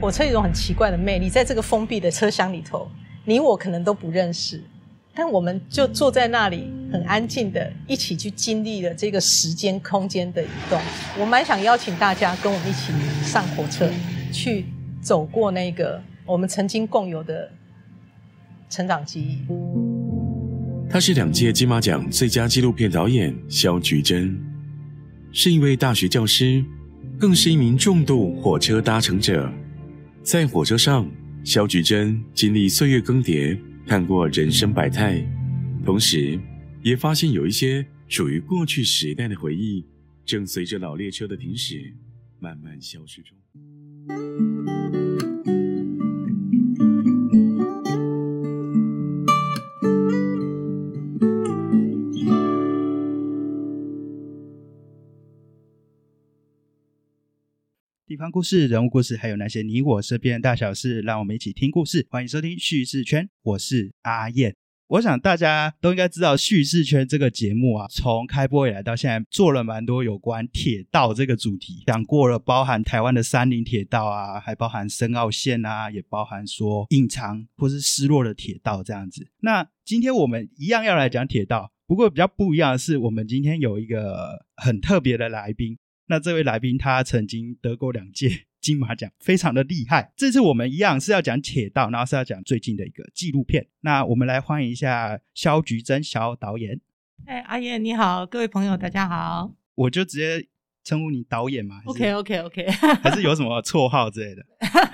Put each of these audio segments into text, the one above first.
火车有一种很奇怪的魅力，在这个封闭的车厢里头，你我可能都不认识，但我们就坐在那里，很安静的一起去经历了这个时间空间的移动。我蛮想邀请大家跟我们一起上火车，去走过那个我们曾经共有的成长记忆。他是两届金马奖最佳纪录片导演肖菊珍，是一位大学教师，更是一名重度火车搭乘者。在火车上，肖菊珍经历岁月更迭，看过人生百态，同时也发现有一些属于过去时代的回忆，正随着老列车的停驶，慢慢消失中。方故事、人物故事，还有那些你我身边的大小事，让我们一起听故事。欢迎收听叙事圈，我是阿燕。我想大家都应该知道叙事圈这个节目啊，从开播以来到现在，做了蛮多有关铁道这个主题，讲过了，包含台湾的三菱铁道啊，还包含深澳线啊，也包含说隐藏或是失落的铁道这样子。那今天我们一样要来讲铁道，不过比较不一样的是，我们今天有一个很特别的来宾。那这位来宾他曾经得过两届金马奖，非常的厉害。这次我们一样是要讲铁道，然后是要讲最近的一个纪录片。那我们来欢迎一下肖菊珍肖导演。哎，阿燕你好，各位朋友大家好。我就直接称呼你导演嘛。OK OK OK。还是有什么绰号之类的？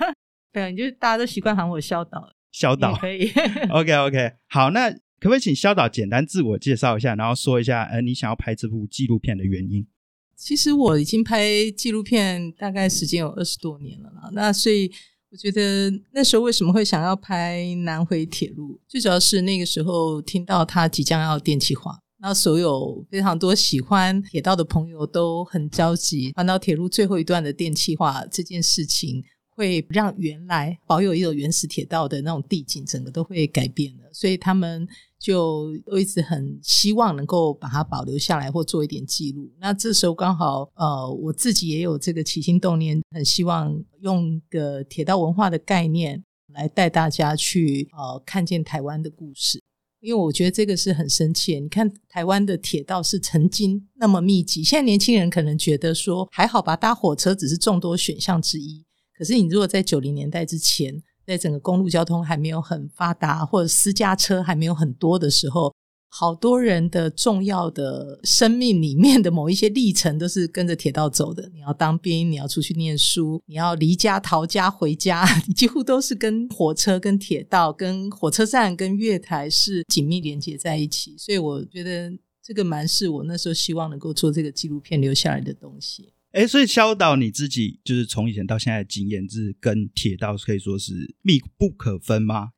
对，你就大家都习惯喊我肖导。肖导可以。OK OK。好，那可不可以请肖导简单自我介绍一下，然后说一下，呃，你想要拍这部纪录片的原因？其实我已经拍纪录片大概时间有二十多年了啦，那所以我觉得那时候为什么会想要拍南回铁路，最主要是那个时候听到它即将要电气化，那所有非常多喜欢铁道的朋友都很着急，环岛铁路最后一段的电气化这件事情。会让原来保有一种原始铁道的那种地景，整个都会改变了，所以他们就一直很希望能够把它保留下来，或做一点记录。那这时候刚好，呃，我自己也有这个起心动念，很希望用个铁道文化的概念来带大家去呃看见台湾的故事，因为我觉得这个是很深切。你看台湾的铁道是曾经那么密集，现在年轻人可能觉得说还好吧，搭火车只是众多选项之一。可是，你如果在九零年代之前，在整个公路交通还没有很发达，或者私家车还没有很多的时候，好多人的重要的生命里面的某一些历程，都是跟着铁道走的。你要当兵，你要出去念书，你要离家逃家回家，你几乎都是跟火车、跟铁道、跟火车站、跟月台是紧密连接在一起。所以，我觉得这个蛮是我那时候希望能够做这个纪录片留下来的东西。哎，所以肖导你自己就是从以前到现在的经验，是跟铁道可以说是密不可分吗？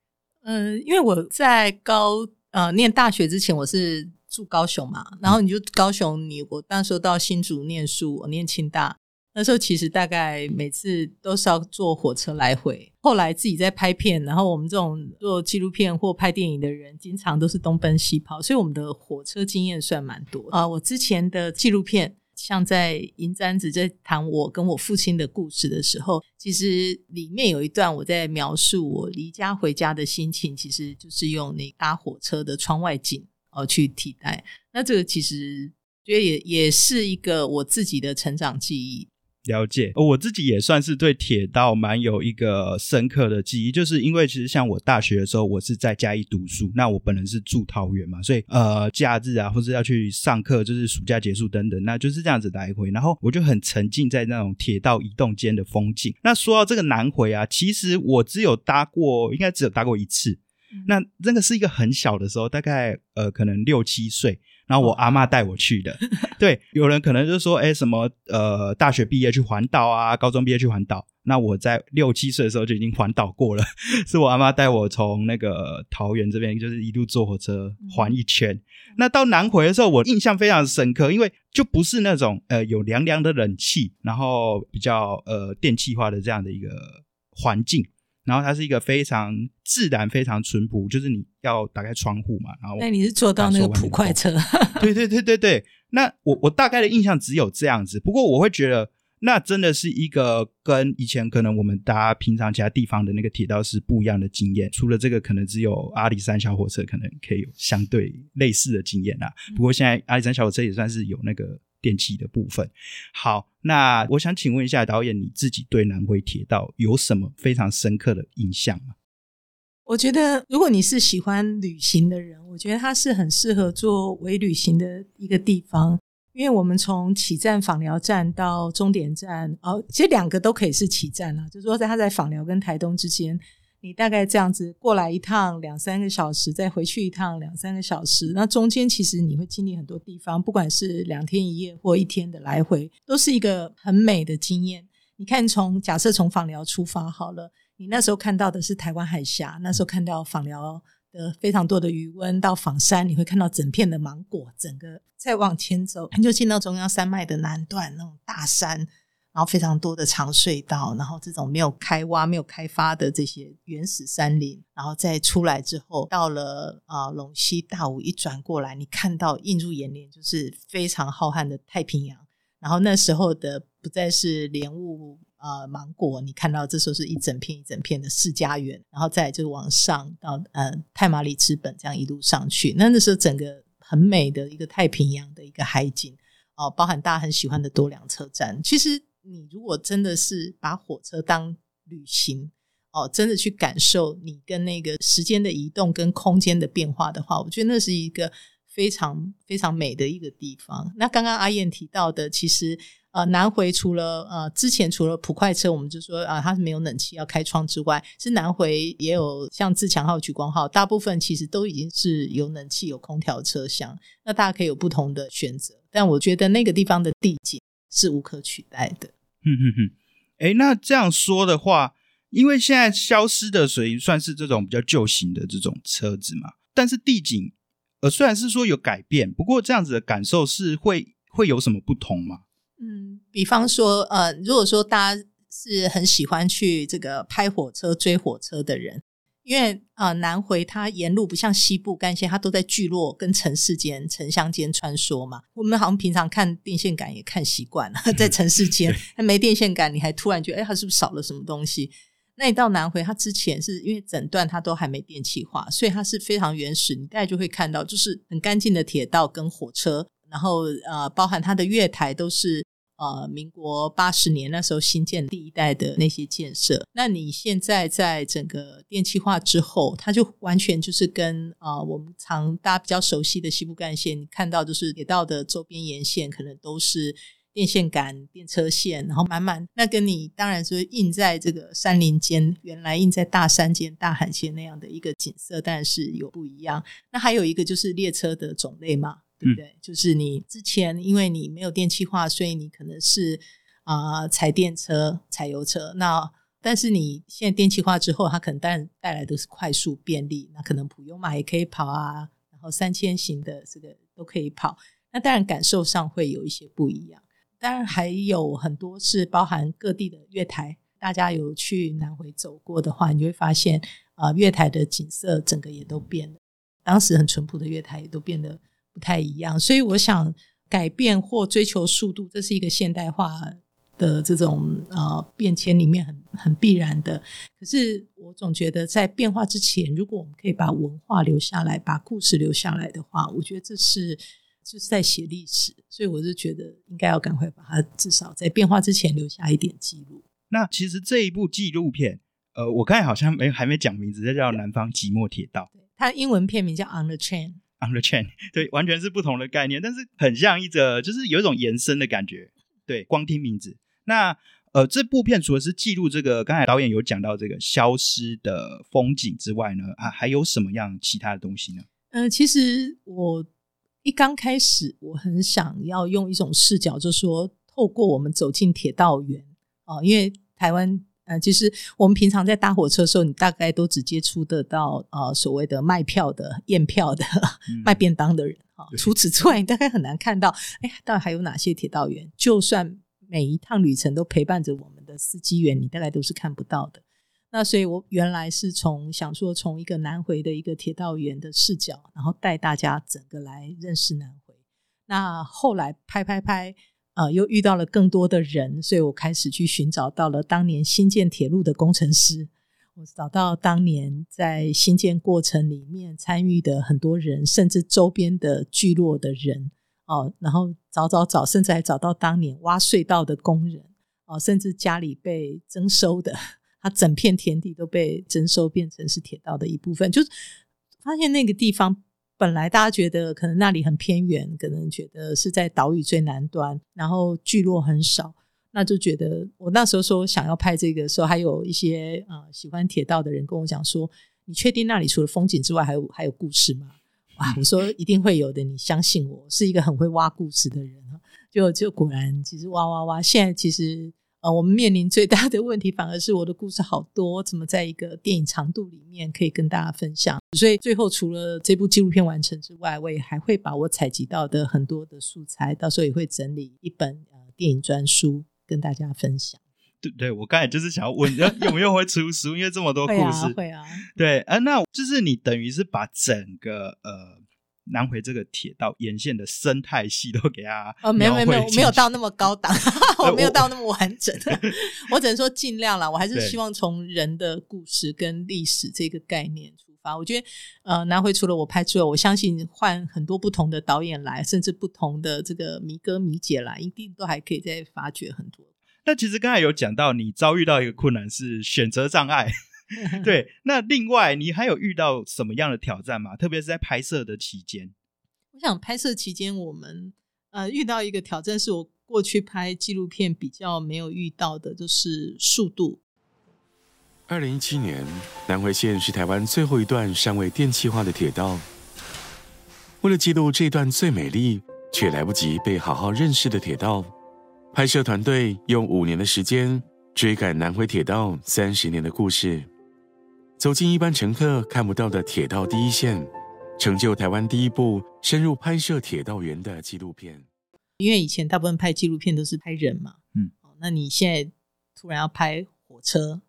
嗯，因为我在高呃念大学之前，我是住高雄嘛，然后你就高雄，你我那时候到新竹念书，我念清大，那时候其实大概每次都是要坐火车来回。后来自己在拍片，然后我们这种做纪录片或拍电影的人，经常都是东奔西跑，所以我们的火车经验算蛮多啊。我之前的纪录片。像在银簪子在谈我跟我父亲的故事的时候，其实里面有一段我在描述我离家回家的心情，其实就是用那搭火车的窗外景而去替代。那这个其实觉得也也是一个我自己的成长记忆。了解，我自己也算是对铁道蛮有一个深刻的记忆，就是因为其实像我大学的时候，我是在嘉义读书，那我本人是住桃园嘛，所以呃，假日啊，或者要去上课，就是暑假结束等等，那就是这样子来回，然后我就很沉浸在那种铁道移动间的风景。那说到这个南回啊，其实我只有搭过，应该只有搭过一次，那那个是一个很小的时候，大概呃，可能六七岁。然后我阿妈带我去的，对，有人可能就说，哎，什么呃，大学毕业去环岛啊，高中毕业去环岛。那我在六七岁的时候就已经环岛过了，是我阿妈带我从那个桃园这边，就是一路坐火车环一圈。那到南回的时候，我印象非常深刻，因为就不是那种呃有凉凉的冷气，然后比较呃电气化的这样的一个环境。然后它是一个非常自然、非常淳朴，就是你要打开窗户嘛。然后那你是坐到那个普快车？对对对对对。那我我大概的印象只有这样子，不过我会觉得，那真的是一个跟以前可能我们大家平常其他地方的那个铁道是不一样的经验。除了这个，可能只有阿里山小火车可能可以有相对类似的经验啦。不过现在阿里山小火车也算是有那个电器的部分。好，那我想请问一下导演，你自己对南回铁道有什么非常深刻的印象吗？我觉得，如果你是喜欢旅行的人，我觉得它是很适合做微旅行的一个地方。因为我们从起站访寮站到终点站，哦，其实两个都可以是起站啦，就是说在他在访寮跟台东之间，你大概这样子过来一趟两三个小时，再回去一趟两三个小时，那中间其实你会经历很多地方，不管是两天一夜或一天的来回，都是一个很美的经验。你看，从假设从访寮出发好了，你那时候看到的是台湾海峡，那时候看到访寮。的非常多的余温到访山，你会看到整片的芒果。整个再往前走，你就进到中央山脉的南段那种大山，然后非常多的长隧道，然后这种没有开挖、没有开发的这些原始山林，然后再出来之后，到了啊龙溪大武一转过来，你看到映入眼帘就是非常浩瀚的太平洋。然后那时候的不再是莲雾。呃，芒果，你看到这时候是一整片一整片的世家园，然后再就是往上到呃泰马里之本这样一路上去，那那时候整个很美的一个太平洋的一个海景哦，包含大家很喜欢的多良车站。其实你如果真的是把火车当旅行哦，真的去感受你跟那个时间的移动跟空间的变化的话，我觉得那是一个非常非常美的一个地方。那刚刚阿燕提到的，其实。呃，南回除了呃之前除了普快车，我们就说啊它是没有冷气要开窗之外，是南回也有像自强号、莒光号，大部分其实都已经是有冷气、有空调车厢，那大家可以有不同的选择。但我觉得那个地方的地景是无可取代的。嗯哼哼，哎，那这样说的话，因为现在消失的水银算是这种比较旧型的这种车子嘛，但是地景呃虽然是说有改变，不过这样子的感受是会会有什么不同吗？嗯，比方说，呃，如果说大家是很喜欢去这个拍火车、追火车的人，因为呃，南回它沿路不像西部干线，它都在聚落跟城市间、城乡间穿梭嘛。我们好像平常看电线杆也看习惯了，在城市间，没电线杆，你还突然觉得，哎，它是不是少了什么东西？那你到南回，它之前是因为整段它都还没电气化，所以它是非常原始。你大概就会看到，就是很干净的铁道跟火车。然后呃，包含它的月台都是呃，民国八十年那时候新建第一代的那些建设。那你现在在整个电气化之后，它就完全就是跟啊，我们常大家比较熟悉的西部干线，你看到就是铁道的周边沿线可能都是电线杆、电车线，然后满满。那跟你当然是印在这个山林间，原来印在大山间、大海线那样的一个景色，但是有不一样。那还有一个就是列车的种类嘛。对不对？就是你之前因为你没有电气化，所以你可能是啊踩电车、踩油车。那但是你现在电气化之后，它可能带带来的是快速便利。那可能普悠玛也可以跑啊，然后三千型的这个都可以跑。那当然感受上会有一些不一样。当然还有很多是包含各地的月台，大家有去南回走过的话，你会发现啊月台的景色整个也都变了。当时很淳朴的月台也都变得。不太一样，所以我想改变或追求速度，这是一个现代化的这种呃变迁里面很很必然的。可是我总觉得在变化之前，如果我们可以把文化留下来，把故事留下来的话，我觉得这是就是在写历史。所以我是觉得应该要赶快把它至少在变化之前留下一点记录。那其实这一部纪录片，呃，我刚才好像没还没讲名字，这叫《南方寂寞铁道》，它英文片名叫《On the Train》。On the chain，对，完全是不同的概念，但是很像一则，就是有一种延伸的感觉。对，光听名字，那呃，这部片除了是记录这个，刚才导演有讲到这个消失的风景之外呢，啊，还有什么样其他的东西呢？呃，其实我一刚开始，我很想要用一种视角，就是说，透过我们走进铁道园啊，因为台湾。呃，其实我们平常在搭火车的时候，你大概都只接触得到呃所谓的卖票的、验票的、卖便当的人啊。除此之外，你大概很难看到，哎，到底还有哪些铁道员？就算每一趟旅程都陪伴着我们的司机员，你大概都是看不到的。那所以，我原来是从想说，从一个南回的一个铁道员的视角，然后带大家整个来认识南回。那后来拍拍拍。呃，又遇到了更多的人，所以我开始去寻找到了当年新建铁路的工程师，我找到当年在新建过程里面参与的很多人，甚至周边的聚落的人哦，然后找找找，甚至还找到当年挖隧道的工人哦，甚至家里被征收的，他整片田地都被征收变成是铁道的一部分，就发现那个地方。本来大家觉得可能那里很偏远，可能觉得是在岛屿最南端，然后聚落很少，那就觉得我那时候说想要拍这个时候，还有一些呃喜欢铁道的人跟我讲说：“你确定那里除了风景之外，还有还有故事吗？”哇，我说一定会有的，你相信我是一个很会挖故事的人就就果然，其实挖挖挖，现在其实。呃，我们面临最大的问题，反而是我的故事好多，怎么在一个电影长度里面可以跟大家分享？所以最后除了这部纪录片完成之外，我也还会把我采集到的很多的素材，到时候也会整理一本呃电影专书跟大家分享。对对，我刚才就是想要问，有没有会出书？因为这么多故事，会啊，对，呃，那就是你等于是把整个呃。南回这个铁道沿线的生态系都给它哦，没有没有没有没有到那么高档，我没有到那么完整，我只能说尽量啦。我还是希望从人的故事跟历史这个概念出发。我觉得呃，南回除了我拍出来，我相信换很多不同的导演来，甚至不同的这个迷哥迷姐来，一定都还可以再发掘很多。那其实刚才有讲到，你遭遇到一个困难是选择障碍。对，那另外你还有遇到什么样的挑战吗？特别是在拍摄的期间。我想拍摄期间，我们呃遇到一个挑战，是我过去拍纪录片比较没有遇到的，就是速度。二零一七年，南回线是台湾最后一段尚未电气化的铁道。为了记录这段最美丽却来不及被好好认识的铁道，拍摄团队用五年的时间追赶南回铁道三十年的故事。走进一般乘客看不到的铁道第一线，成就台湾第一部深入拍摄铁道员的纪录片。因为以前大部分拍纪录片都是拍人嘛，嗯，那你现在突然要拍火车，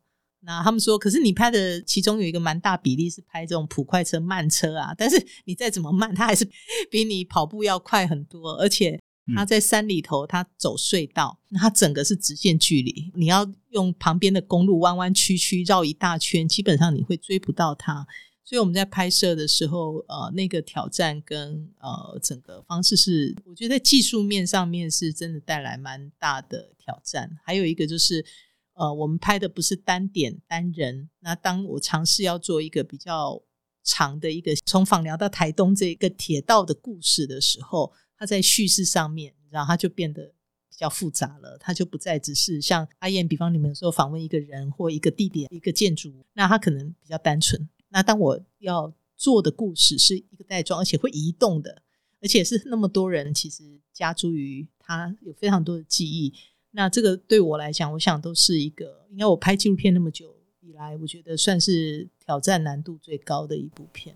那他们说，可是你拍的其中有一个蛮大比例是拍这种普快车、慢车啊，但是你再怎么慢，它还是比你跑步要快很多，而且。他在山里头，他走隧道，他整个是直线距离，你要用旁边的公路弯弯曲曲绕一大圈，基本上你会追不到他。所以我们在拍摄的时候，呃，那个挑战跟呃整个方式是，我觉得技术面上面是真的带来蛮大的挑战。还有一个就是，呃，我们拍的不是单点单人，那当我尝试要做一个比较长的一个从访寮到台东这一个铁道的故事的时候。它在叙事上面，然后它就变得比较复杂了。它就不再只是像阿燕，比方你们说访问一个人或一个地点、一个建筑，那它可能比较单纯。那当我要做的故事是一个带状，而且会移动的，而且是那么多人其实加诸于它有非常多的记忆。那这个对我来讲，我想都是一个，应该我拍纪录片那么久以来，我觉得算是挑战难度最高的一部片。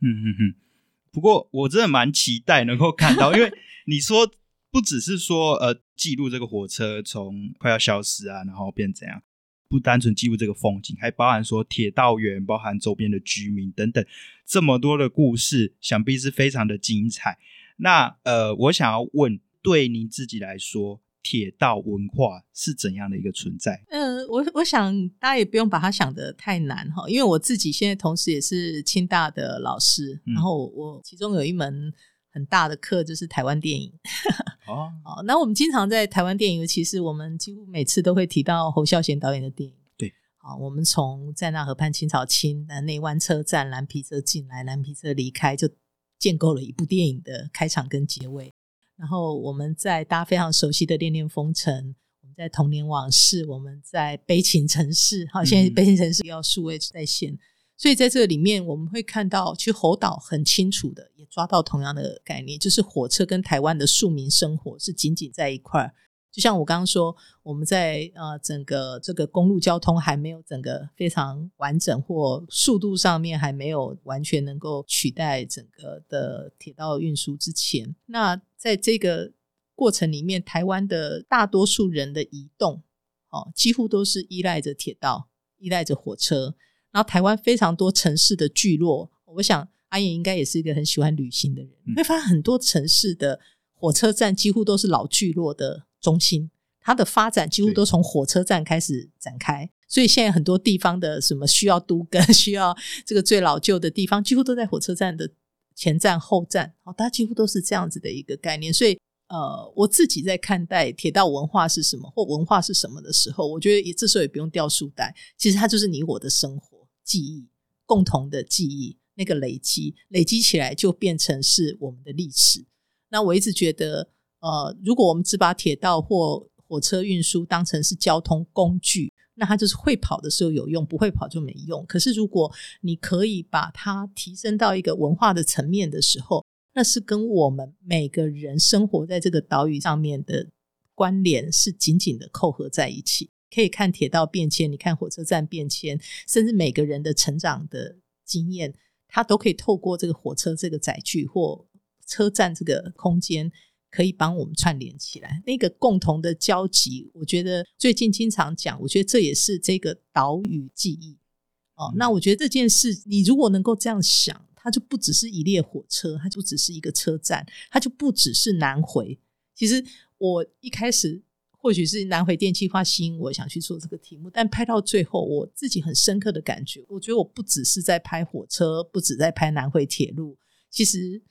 嗯嗯嗯。不过我真的蛮期待能够看到，因为你说不只是说呃记录这个火车从快要消失啊，然后变怎样，不单纯记录这个风景，还包含说铁道员、包含周边的居民等等这么多的故事，想必是非常的精彩。那呃，我想要问，对你自己来说。铁道文化是怎样的一个存在？呃，我我想大家也不用把它想得太难哈，因为我自己现在同时也是清大的老师，然后我其中有一门很大的课就是台湾电影。哦，哦，那我们经常在台湾电影，尤其是我们几乎每次都会提到侯孝贤导演的电影。对，好，我们从在那河畔青草青，南内湾车站，蓝皮车进来，蓝皮车离开，就建构了一部电影的开场跟结尾。然后我们在大家非常熟悉的《恋恋风尘》，我们在《童年往事》，我们在《悲情城市》。好，现在《悲情城市》要数位在线，所以在这里面我们会看到，其实侯导很清楚的也抓到同样的概念，就是火车跟台湾的庶民生活是紧紧在一块儿。就像我刚刚说，我们在呃整个这个公路交通还没有整个非常完整，或速度上面还没有完全能够取代整个的铁道运输之前，那在这个过程里面，台湾的大多数人的移动，哦，几乎都是依赖着铁道，依赖着火车。然后台湾非常多城市的聚落，我想阿燕应该也是一个很喜欢旅行的人，会发现很多城市的。火车站几乎都是老聚落的中心，它的发展几乎都从火车站开始展开。所以现在很多地方的什么需要都跟 需要这个最老旧的地方，几乎都在火车站的前站后站，哦，它几乎都是这样子的一个概念。所以，呃，我自己在看待铁道文化是什么或文化是什么的时候，我觉得也这时候也不用掉书袋，其实它就是你我的生活记忆，共同的记忆，那个累积累积起来就变成是我们的历史。那我一直觉得，呃，如果我们只把铁道或火车运输当成是交通工具，那它就是会跑的时候有用，不会跑就没用。可是如果你可以把它提升到一个文化的层面的时候，那是跟我们每个人生活在这个岛屿上面的关联是紧紧的扣合在一起。可以看铁道变迁，你看火车站变迁，甚至每个人的成长的经验，它都可以透过这个火车这个载具或车站这个空间。可以帮我们串联起来，那个共同的交集，我觉得最近经常讲，我觉得这也是这个岛屿记忆哦。那我觉得这件事，你如果能够这样想，它就不只是一列火车，它就只是一个车站，它就不只是南回。其实我一开始或许是南回电气化吸引我想去做这个题目，但拍到最后，我自己很深刻的感觉，我觉得我不只是在拍火车，不止在拍南回铁路，其实。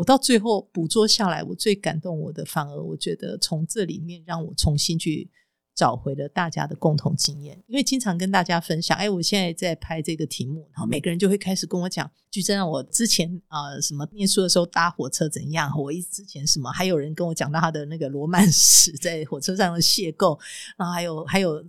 我到最后捕捉下来，我最感动我的，反而我觉得从这里面让我重新去找回了大家的共同经验。因为经常跟大家分享，哎，我现在在拍这个题目，然后每个人就会开始跟我讲，就真让我之前啊什么念书的时候搭火车怎样，我一之前什么，还有人跟我讲到他的那个罗曼史，在火车上的邂逅，然后还有还有。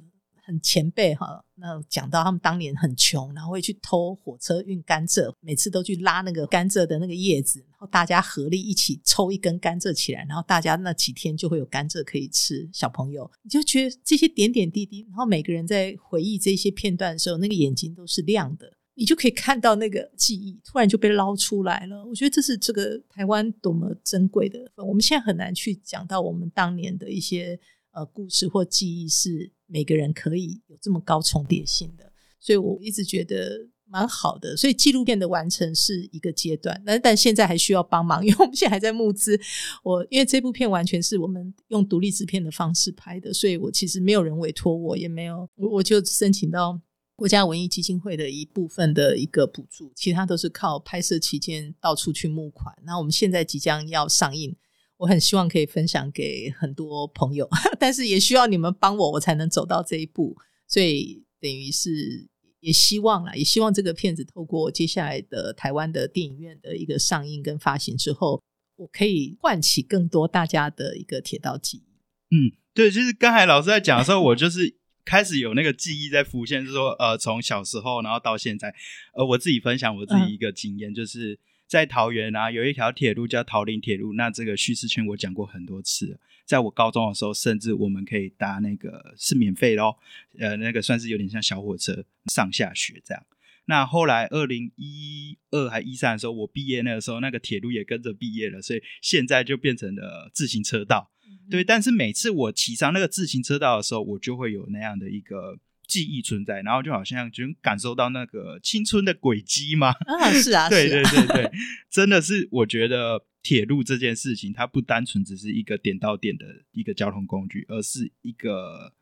很前辈哈，那讲到他们当年很穷，然后会去偷火车运甘蔗，每次都去拉那个甘蔗的那个叶子，然后大家合力一起抽一根甘蔗起来，然后大家那几天就会有甘蔗可以吃。小朋友，你就觉得这些点点滴滴，然后每个人在回忆这些片段的时候，那个眼睛都是亮的，你就可以看到那个记忆突然就被捞出来了。我觉得这是这个台湾多么珍贵的，我们现在很难去讲到我们当年的一些。呃，故事或记忆是每个人可以有这么高重叠性的，所以我一直觉得蛮好的。所以纪录片的完成是一个阶段，但但现在还需要帮忙，因为我们现在还在募资。我因为这部片完全是我们用独立制片的方式拍的，所以我其实没有人委托我，也没有我我就申请到国家文艺基金会的一部分的一个补助，其他都是靠拍摄期间到处去募款。那我们现在即将要上映。我很希望可以分享给很多朋友，但是也需要你们帮我，我才能走到这一步。所以等于是也希望啦，也希望这个片子透过接下来的台湾的电影院的一个上映跟发行之后，我可以唤起更多大家的一个铁道记忆。嗯，对，就是刚才老师在讲的时候，我就是开始有那个记忆在浮现，就是说，呃，从小时候然后到现在，呃，我自己分享我自己一个经验，就是。在桃园啊，有一条铁路叫桃林铁路。那这个叙事圈我讲过很多次。在我高中的时候，甚至我们可以搭那个是免费的哦，呃，那个算是有点像小火车上下学这样。那后来二零一二还一三的时候，我毕业那个时候，那个铁路也跟着毕业了，所以现在就变成了自行车道。对，但是每次我骑上那个自行车道的时候，我就会有那样的一个。记忆存在，然后就好像就感受到那个青春的轨迹吗？啊，是啊，对对对对，真的是，我觉得铁路这件事情，它不单纯只是一个点到点的一个交通工具，而是一个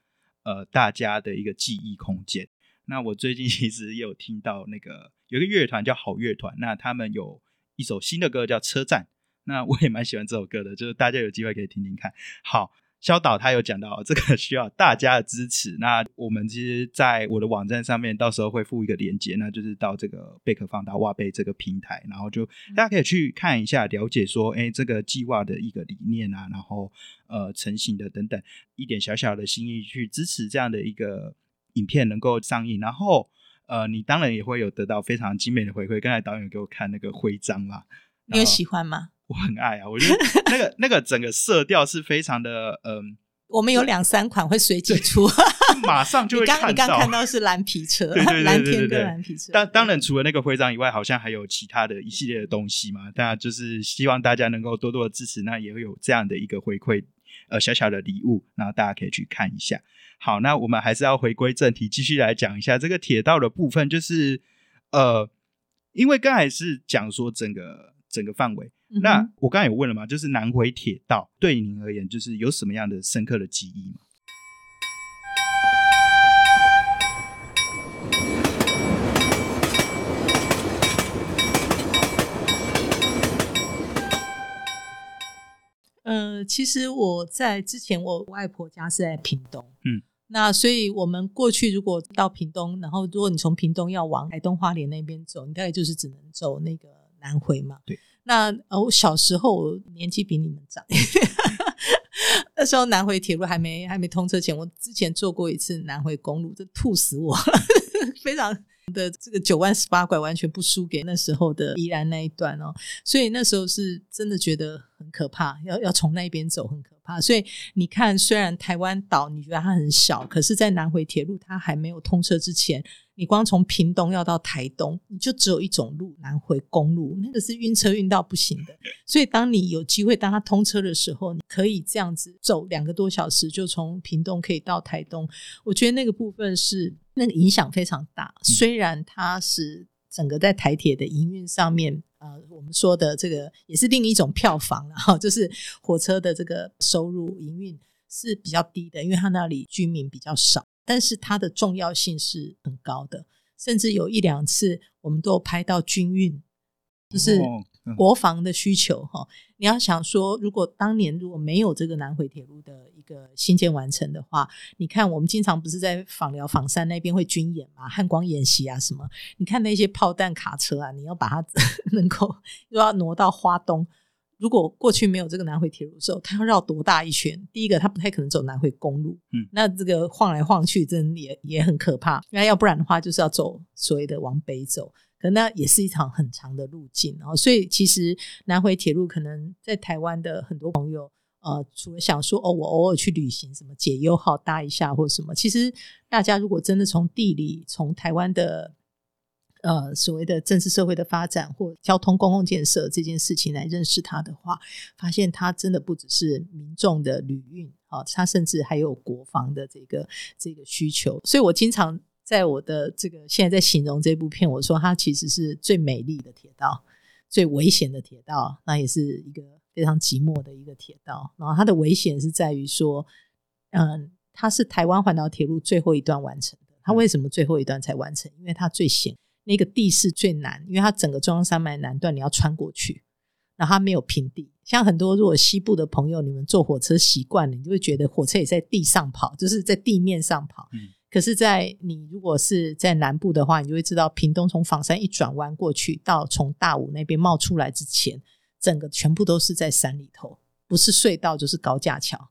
呃大家的一个记忆空间。那我最近 其实也有听到那个有个乐团叫好乐团，那他们有一首新的歌叫《车站》，那我也蛮喜欢这首歌的，就是大家有机会可以听听看。好。肖导他有讲到这个需要大家的支持，那我们其实在我的网站上面到时候会附一个链接，那就是到这个贝壳放大挖贝这个平台，然后就大家可以去看一下，了解说，哎，这个计划的一个理念啊，然后呃成型的等等，一点小小的心意去支持这样的一个影片能够上映，然后呃，你当然也会有得到非常精美的回馈。刚才导演给我看那个徽章啦，你有喜欢吗？我很爱啊，我觉得那个 那个整个色调是非常的，嗯，我们有两三款会随机出，马上就会 看到。你刚看到是蓝皮车，对对对对对，蓝皮车。当当然，除了那个徽章以外，好像还有其他的一系列的东西嘛。当然，就是希望大家能够多多的支持，那也会有这样的一个回馈，呃，小小的礼物，然后大家可以去看一下。好，那我们还是要回归正题，继续来讲一下这个铁道的部分，就是呃，因为刚才是讲说整个整个范围。嗯那我刚才有问了嘛，就是南回铁道对您而言，就是有什么样的深刻的记忆吗？呃，其实我在之前，我外婆家是在屏东，嗯，那所以我们过去如果到屏东，然后如果你从屏东要往台东花莲那边走，你大概就是只能走那个南回嘛。对。那呃，我小时候我年纪比你们长，那时候南回铁路还没还没通车前，我之前坐过一次南回公路，这吐死我了，非常的这个九万十八拐，完全不输给那时候的宜兰那一段哦。所以那时候是真的觉得很可怕，要要从那边走很可怕。所以你看，虽然台湾岛你觉得它很小，可是，在南回铁路它还没有通车之前，你光从屏东要到台东，你就只有一种路，南回公路，那个是晕车晕到不行的。所以，当你有机会当它通车的时候，你可以这样子走两个多小时，就从屏东可以到台东。我觉得那个部分是那个影响非常大，虽然它是整个在台铁的营运上面，呃，我们说的这个也是另一种票房了哈，就是火车的这个收入营运是比较低的，因为它那里居民比较少，但是它的重要性是很高的，甚至有一两次我们都有拍到军运，就是国防的需求哈。你要想说，如果当年如果没有这个南回铁路的一个新建完成的话，你看我们经常不是在访寮、访山那边会军演嘛，汉光演习啊什么，你看那些炮弹卡车啊，你要把它 能够又要挪到花东。如果过去没有这个南回铁路的时候，它要绕多大一圈？第一个，它不太可能走南回公路，嗯那这个晃来晃去，真的也也很可怕。那要不然的话，就是要走所谓的往北走，可那也是一场很长的路径。然后，所以其实南回铁路可能在台湾的很多朋友，呃，除了想说哦，我偶尔去旅行，什么解忧号搭一下或什么，其实大家如果真的从地理、从台湾的呃所谓的政治社会的发展或交通公共建设这件事情来认识它的话，发现它真的不只是民众的旅运啊，它甚至还有国防的这个这个需求。所以我经常在我的这个现在在形容这部片，我说它其实是最美丽的铁道。最危险的铁道，那也是一个非常寂寞的一个铁道。然后它的危险是在于说，嗯，它是台湾环岛铁路最后一段完成的。它为什么最后一段才完成？因为它最险，那个地势最难，因为它整个中央山脉南段你要穿过去，然后它没有平地。像很多如果西部的朋友，你们坐火车习惯了，你就会觉得火车也在地上跑，就是在地面上跑。嗯可是，在你如果是在南部的话，你就会知道，屏东从房山一转弯过去，到从大武那边冒出来之前，整个全部都是在山里头，不是隧道就是高架桥。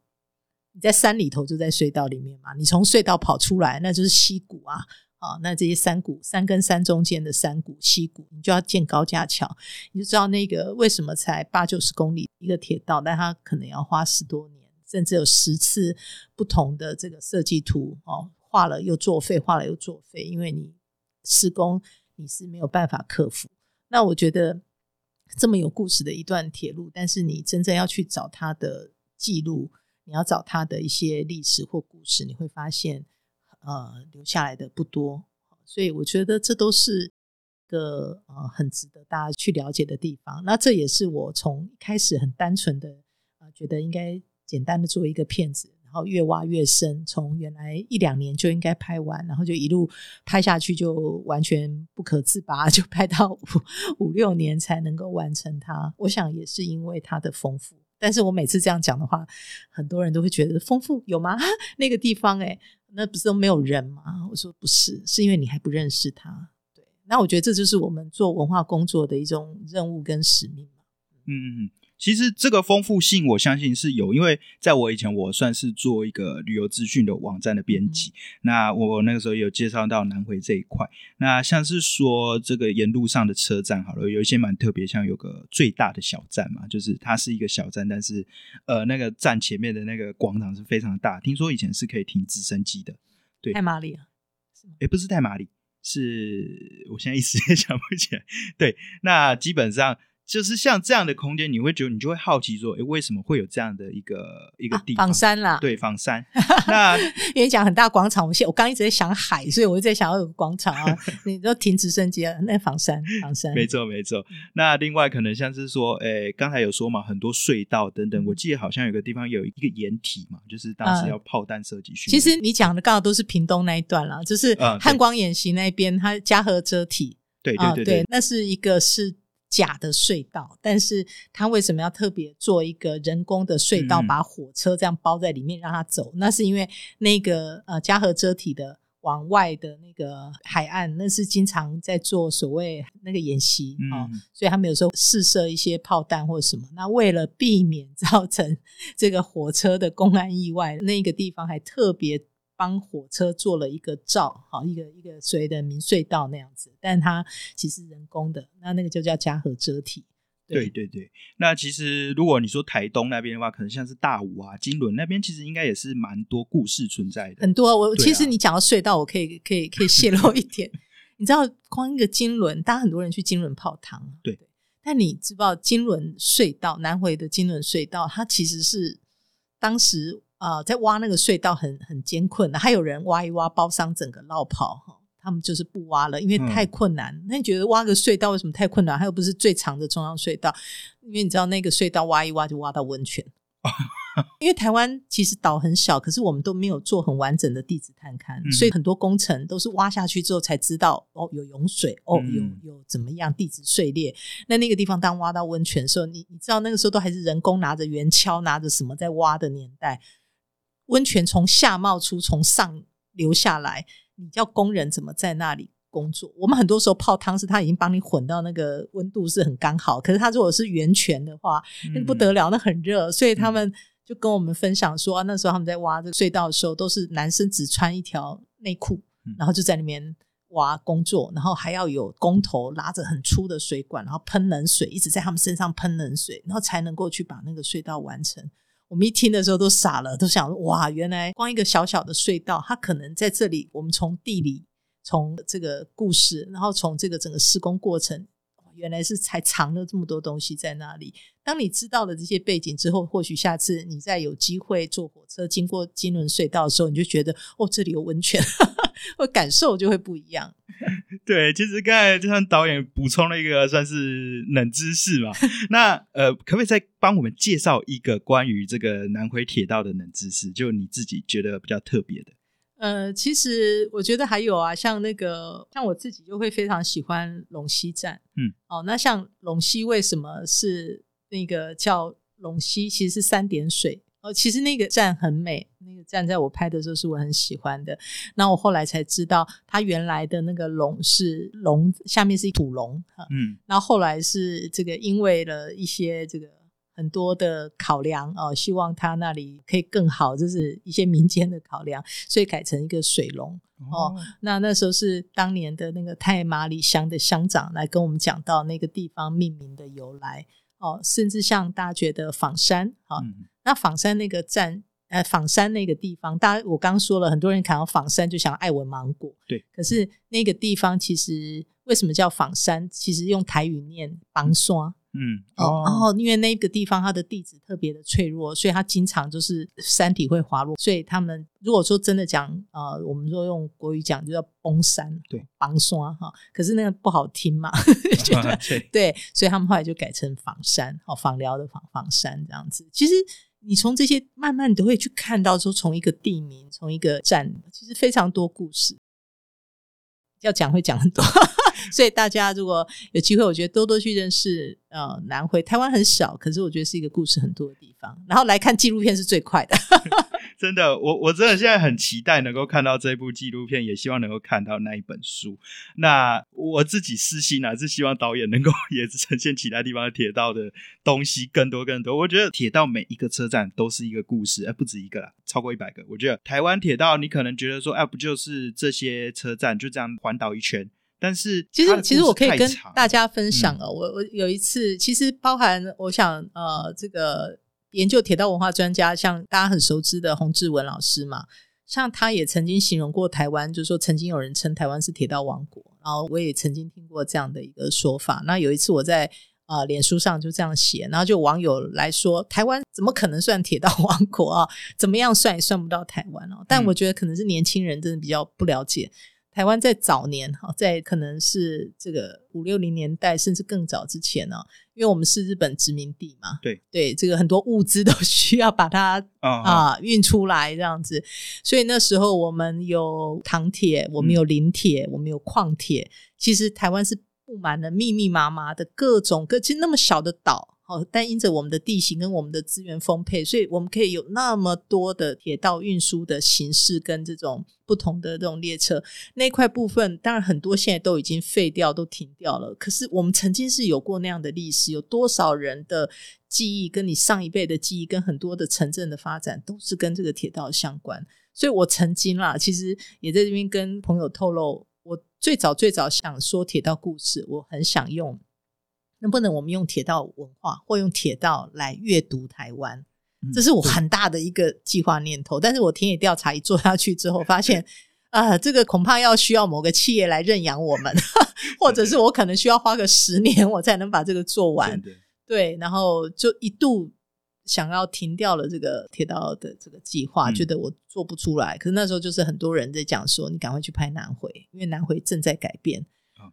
你在山里头就在隧道里面嘛，你从隧道跑出来，那就是溪谷啊啊，那这些山谷，山跟山中间的山谷、溪谷，你就要建高架桥，你就知道那个为什么才八九十公里一个铁道，但它可能要花十多年，甚至有十次不同的这个设计图哦。画了又作废，画了又作废，因为你施工你是没有办法克服。那我觉得这么有故事的一段铁路，但是你真正要去找它的记录，你要找它的一些历史或故事，你会发现，呃，留下来的不多。所以我觉得这都是个呃很值得大家去了解的地方。那这也是我从一开始很单纯的呃觉得应该简单的做一个片子。然后越挖越深，从原来一两年就应该拍完，然后就一路拍下去，就完全不可自拔，就拍到五五六年才能够完成它。我想也是因为它的丰富。但是我每次这样讲的话，很多人都会觉得丰富有吗？那个地方哎、那不是都没有人吗？我说不是，是因为你还不认识它。对，那我觉得这就是我们做文化工作的一种任务跟使命。嗯嗯嗯，其实这个丰富性，我相信是有，因为在我以前，我算是做一个旅游资讯的网站的编辑。那我那个时候有介绍到南回这一块。那像是说这个沿路上的车站，好了，有一些蛮特别，像有个最大的小站嘛，就是它是一个小站，但是呃，那个站前面的那个广场是非常大，听说以前是可以停直升机的。对太麻利了，也不是太麻里，是我现在一时也 想不起来。对，那基本上就是像这样的空间，你会觉得你就会好奇说，诶，为什么会有这样的一个一个地方？仿山啦，对，仿山。那因为讲很大广场，我现我刚一直在想海，所以我就在想要有个广场啊，你都停直升机啊，那仿山，仿山。没错，没错。那另外可能像是说，哎，刚才有说嘛，很多隧道等等，我记得好像有个地方有一个掩体嘛，就是当时要炮弹射击训其实你讲的刚好都是屏东那一段啦，就是汉光演习那边，它嘉禾遮体。对对对对，那是一个是。假的隧道，但是他为什么要特别做一个人工的隧道，把火车这样包在里面让它走？那是因为那个呃嘉禾遮体的往外的那个海岸，那是经常在做所谓那个演习啊，所以他们有时候试射一些炮弹或什么。那为了避免 造成这个火车的公安意外，那个地方还特别。帮火车做了一个罩，好一个一个所谓的明隧道那样子，但它其实人工的，那那个就叫嘉禾遮体。对对对，那其实如果你说台东那边的话，可能像是大武啊、金轮那边，其实应该也是蛮多故事存在的。很多，我其实你讲到隧道，我可以可以可以泄露一点。你知道，光一个金轮，大家很多人去金轮泡汤，对。但你知道金轮隧道南回的金轮隧道，它其实是当时。啊，在挖那个隧道很很艰困的，还有人挖一挖包伤整个落跑哈，他们就是不挖了，因为太困难。那你觉得挖个隧道为什么太困难？它又不是最长的中央隧道，因为你知道那个隧道挖一挖就挖到温泉。因为台湾其实岛很小，可是我们都没有做很完整的地质探勘，所以很多工程都是挖下去之后才知道哦，有涌水哦，有有怎么样地质碎裂。那那个地方当挖到温泉的时候，你你知道那个时候都还是人工拿着圆锹拿着什么在挖的年代。温泉从下冒出，从上流下来，你叫工人怎么在那里工作？我们很多时候泡汤是他已经帮你混到那个温度是很刚好，可是他如果是源泉的话，那不得了，那很热，所以他们就跟我们分享说，那时候他们在挖这个隧道的时候，都是男生只穿一条内裤，然后就在里面挖工作，然后还要有工头拉着很粗的水管，然后喷冷水，一直在他们身上喷冷水，然后才能够去把那个隧道完成。我们一听的时候都傻了，都想哇，原来光一个小小的隧道，它可能在这里。我们从地理、从这个故事，然后从这个整个施工过程，原来是才藏了这么多东西在那里。当你知道了这些背景之后，或许下次你再有机会坐火车经过金轮隧道的时候，你就觉得哦，这里有温泉，或感受就会不一样。对，其实刚才就像导演补充了一个算是冷知识嘛，那呃，可不可以再帮我们介绍一个关于这个南回铁道的冷知识？就你自己觉得比较特别的。呃，其实我觉得还有啊，像那个像我自己就会非常喜欢龙溪站。嗯，哦，那像龙溪为什么是那个叫龙溪？其实是三点水。哦，其实那个站很美，那个站在我拍的时候是我很喜欢的。那我后来才知道，它原来的那个龙是龙，下面是一土龙哈。嗯，然后后来是这个，因为了一些这个很多的考量哦，希望它那里可以更好，就是一些民间的考量，所以改成一个水龙哦。那那时候是当年的那个太马里乡的乡长来跟我们讲到那个地方命名的由来哦，甚至像大家觉得仿山啊。那仿山那个站，呃，仿山那个地方，大家我刚说了，很多人看到仿山就想爱文芒果，对。可是那个地方其实为什么叫仿山？其实用台语念芒刷，嗯，哦，然后因为那个地方它的地质特别的脆弱，所以它经常就是山体会滑落，所以他们如果说真的讲，呃，我们说用国语讲就叫崩山，对，崩山哈。可是那个不好听嘛，觉得 对，所以他们后来就改成防山，哦，防辽的防防山这样子，其实。你从这些慢慢都会去看到，说从一个地名，从一个站，其实非常多故事。要讲会讲很多，所以大家如果有机会，我觉得多多去认识呃南回。台湾很小，可是我觉得是一个故事很多的地方。然后来看纪录片是最快的。真的，我我真的现在很期待能够看到这部纪录片，也希望能够看到那一本书。那我自己私心啊，是希望导演能够 也是呈现其他地方的铁道的东西更多更多。我觉得铁道每一个车站都是一个故事，而不止一个啦，超过一百个。我觉得台湾铁道，你可能觉得说，哎，不就是这些车站就这样环岛一圈？但是其实其实我可以跟大家分享哦，我我有一次，其实包含我想呃这个。研究铁道文化专家，像大家很熟知的洪志文老师嘛，像他也曾经形容过台湾，就是说曾经有人称台湾是铁道王国，然后我也曾经听过这样的一个说法。那有一次我在啊，脸书上就这样写，然后就网友来说，台湾怎么可能算铁道王国啊？怎么样算也算不到台湾哦。但我觉得可能是年轻人真的比较不了解台湾，在早年哈，在可能是这个五六零年代甚至更早之前呢，因为我们是日本殖民地嘛，对。对，这个很多物资都 需要把它啊运出来这样子，所以那时候我们有糖铁，我们有磷铁，我们有矿铁，其实台湾是。布满了密密麻麻的各种各，其实那么小的岛，哦，但因着我们的地形跟我们的资源丰沛，所以我们可以有那么多的铁道运输的形式跟这种不同的这种列车。那块部分当然很多现在都已经废掉，都停掉了。可是我们曾经是有过那样的历史，有多少人的记忆，跟你上一辈的记忆，跟很多的城镇的发展，都是跟这个铁道相关。所以我曾经啦，其实也在这边跟朋友透露。我最早最早想说铁道故事，我很想用，能不能我们用铁道文化或用铁道来阅读台湾？这是我很大的一个计划念头。但是我田野调查一做下去之后，发现 啊，这个恐怕要需要某个企业来认养我们，或者是我可能需要花个十年，我才能把这个做完。对，然后就一度。想要停掉了这个铁道的这个计划，觉得我做不出来。可是那时候就是很多人在讲说，你赶快去拍南回，因为南回正在改变。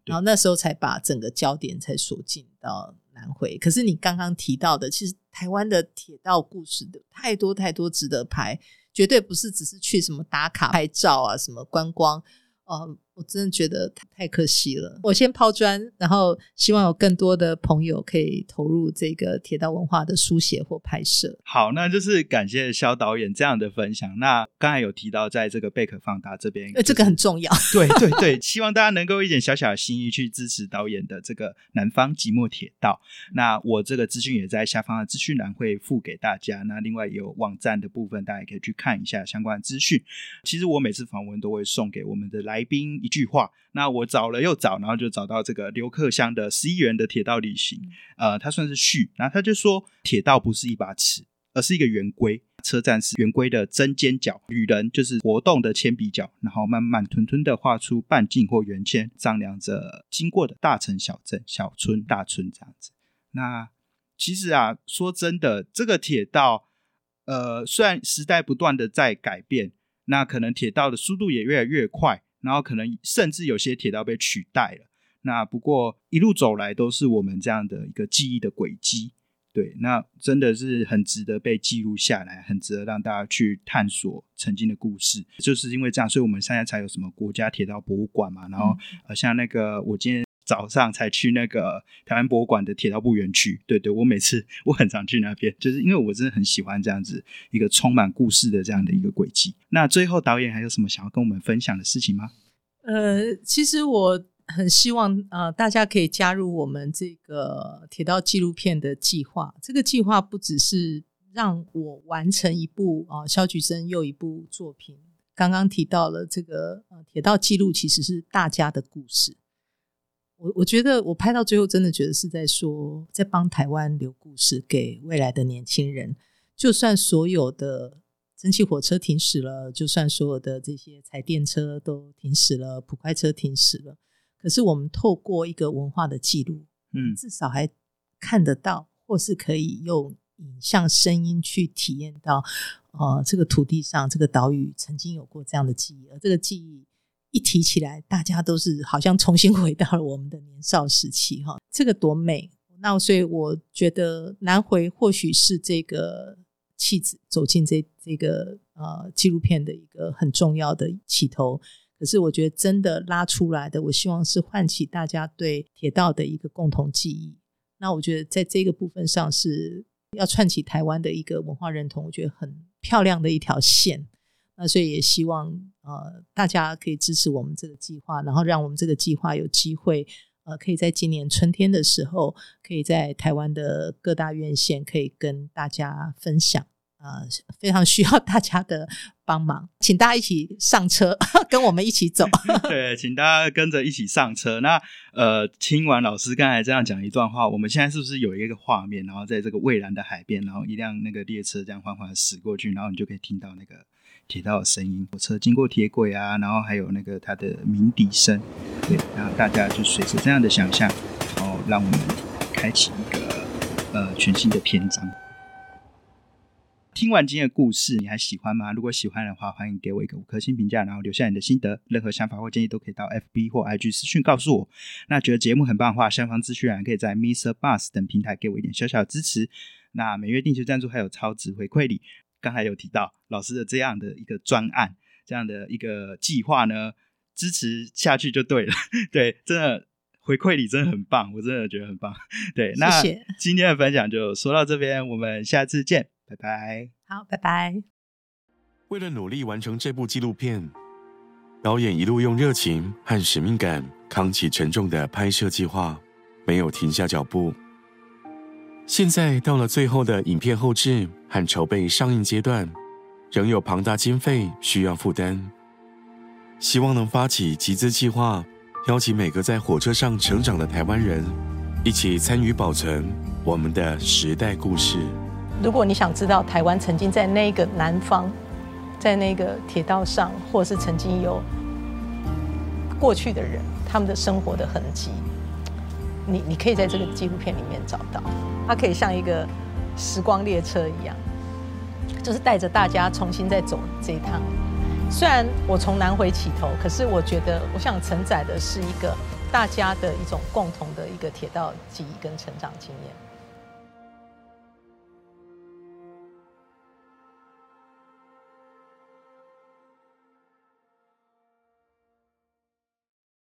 然后那时候才把整个焦点才锁进到南回。可是你刚刚提到的，其实台湾的铁道故事的太多太多值得拍，绝对不是只是去什么打卡拍照啊，什么观光。呃，我真的觉得太可惜了。我先抛砖，然后希望有更多的朋友可以投入这个铁道文化的书写或拍摄。好，那就是感谢肖导演这样的分享。那刚才有提到，在这个贝壳放大这边，呃，这个很重要。对对对，希望大家能够一点小小的心意去支持导演的这个南方即墨铁道。那我这个资讯也在下方的资讯栏会附给大家。那另外有网站的部分，大家也可以去看一下相关的资讯。其实我每次访问都会送给我们的。来宾一句话，那我找了又找，然后就找到这个刘克襄的十一元的铁道旅行，呃，他算是序，然后他就说，铁道不是一把尺，而是一个圆规，车站是圆规的针尖角，旅人就是活动的铅笔角，然后慢慢吞吞的画出半径或圆圈，丈量着经过的大城小镇、小村、大村这样子。那其实啊，说真的，这个铁道，呃，虽然时代不断的在改变，那可能铁道的速度也越来越快。然后可能甚至有些铁道被取代了，那不过一路走来都是我们这样的一个记忆的轨迹，对，那真的是很值得被记录下来，很值得让大家去探索曾经的故事。就是因为这样，所以我们现在才有什么国家铁道博物馆嘛。然后呃，像那个我今天早上才去那个台湾博物馆的铁道部园区，对对，我每次 我很常去那边，就是因为我真的很喜欢这样子一个充满故事的这样的一个轨迹。那最后导演还有什么想要跟我们分享的事情吗？呃，其实我很希望呃，大家可以加入我们这个铁道纪录片的计划。这个计划不只是让我完成一部啊，肖菊珍又一部作品。刚刚提到了这个呃，铁道记录其实是大家的故事。我我觉得我拍到最后，真的觉得是在说，在帮台湾留故事给未来的年轻人。就算所有的。蒸汽火车停驶了，就算所有的这些柴电车都停驶了，普快车停驶了，可是我们透过一个文化的记录，嗯，至少还看得到，或是可以用影像、声音去体验到，呃，这个土地上这个岛屿曾经有过这样的记忆，而这个记忆一提起来，大家都是好像重新回到了我们的年少时期，哈，这个多美！那所以我觉得南回或许是这个。气质走进这这个呃纪录片的一个很重要的起头，可是我觉得真的拉出来的，我希望是唤起大家对铁道的一个共同记忆。那我觉得在这个部分上是要串起台湾的一个文化认同，我觉得很漂亮的一条线。那所以也希望呃大家可以支持我们这个计划，然后让我们这个计划有机会。呃，可以在今年春天的时候，可以在台湾的各大院线可以跟大家分享，呃，非常需要大家的帮忙，请大家一起上车，跟我们一起走。对，请大家跟着一起上车。那呃，听完老师刚才这样讲一段话，我们现在是不是有一个画面？然后在这个蔚蓝的海边，然后一辆那个列车这样缓缓驶过去，然后你就可以听到那个。铁道的声音，火车经过铁轨啊，然后还有那个它的鸣笛声，对，然后大家就随着这样的想象，然后让我们开启一个呃全新的篇章。听完今天的故事，你还喜欢吗？如果喜欢的话，欢迎给我一个五颗星评价，然后留下你的心得。任何想法或建议都可以到 FB 或 IG 私讯告诉我。那觉得节目很棒的话，下方资讯栏可以在 Mr. Bus 等平台给我一点小小的支持。那每月定期赞助还有超值回馈礼，刚才有提到老师的这样的一个专案，这样的一个计划呢，支持下去就对了。对，真的回馈你真的很棒，我真的觉得很棒。对，那谢谢今天的分享就说到这边，我们下次见，拜拜。好，拜拜。为了努力完成这部纪录片，导演一路用热情和使命感扛起沉重的拍摄计划，没有停下脚步。现在到了最后的影片后制和筹备上映阶段，仍有庞大经费需要负担。希望能发起集资计划，邀请每个在火车上成长的台湾人，一起参与保存我们的时代故事。如果你想知道台湾曾经在那个南方，在那个铁道上，或是曾经有过去的人，他们的生活的痕迹，你你可以在这个纪录片里面找到。它可以像一个时光列车一样，就是带着大家重新再走这一趟。虽然我从南回起头，可是我觉得我想承载的是一个大家的一种共同的一个铁道记忆跟成长经验。